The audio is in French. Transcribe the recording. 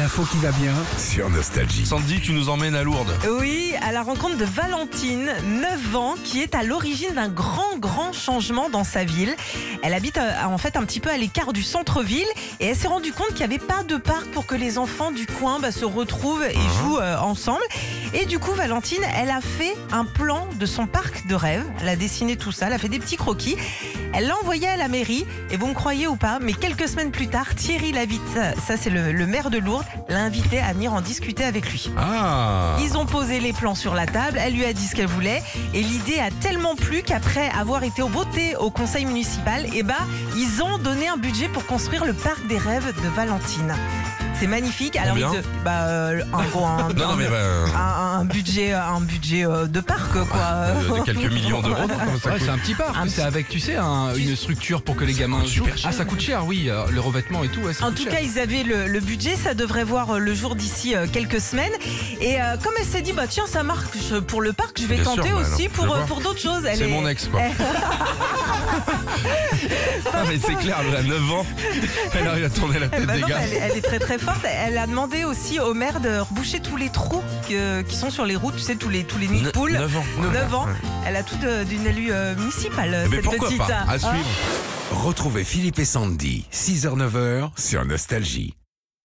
L'info qui va bien sur Nostalgie. Sandy, tu nous emmènes à Lourdes. Oui, à la rencontre de Valentine, 9 ans, qui est à l'origine d'un grand, grand changement dans sa ville. Elle habite euh, en fait un petit peu à l'écart du centre-ville et elle s'est rendue compte qu'il n'y avait pas de parc pour que les enfants du coin bah, se retrouvent et jouent euh, ensemble. Et du coup, Valentine, elle a fait un plan de son parc de rêve. Elle a dessiné tout ça, elle a fait des petits croquis. Elle l'a envoyé à la mairie et vous me croyez ou pas, mais quelques semaines plus tard, Thierry Lavitte, ça c'est le, le maire de Lourdes, l'a invité à venir en discuter avec lui. Ah Ils ont posé les plans sur la table, elle lui a dit ce qu'elle voulait et l'idée a tellement plu qu'après avoir été voté au conseil municipal, eh ben, ils ont donné un budget pour construire le parc des rêves de Valentine. C'est magnifique. Alors, ils- bah, euh, un, gros- un- Non, non, mais bah, un- un budget, un budget euh, de parc, quoi. euh, de quelques millions d'euros, Ouais, c'est un petit parc. Un C'est avec, tu sais, un- une structure pour que les gamins super cher. Ah, ça coûte cher, oui. euh, Le revêtement et tout. ouais, ça En tout cher. cas, ils avaient le, le budget, ça devrait voir euh, le jour d'ici euh, quelques semaines. Et euh, comme elle s'est dit, bah tiens, ça marche pour le parc, je vais Bien tenter sûr, bah, aussi alors, pour, euh, pour d'autres choses. Elle C'est est- mon ex, quoi. Ah, mais c'est clair, elle a 9 ans. Elle arrive à tourner la Eh tête ben des non, gars. elle, est- elle est très très forte. Elle a demandé aussi au maire de reboucher tous les trous que- qui sont sur les routes, tu sais, tous les, tous les nids de Ne- poules. 9 ans. 9 ans. Elle a tout de- d'une élue euh, municipale, Mais cette pourquoi petite. pas? À Hein suivre. Retrouvez Philippe et Sandy, 6h-9h sur Nostalgie.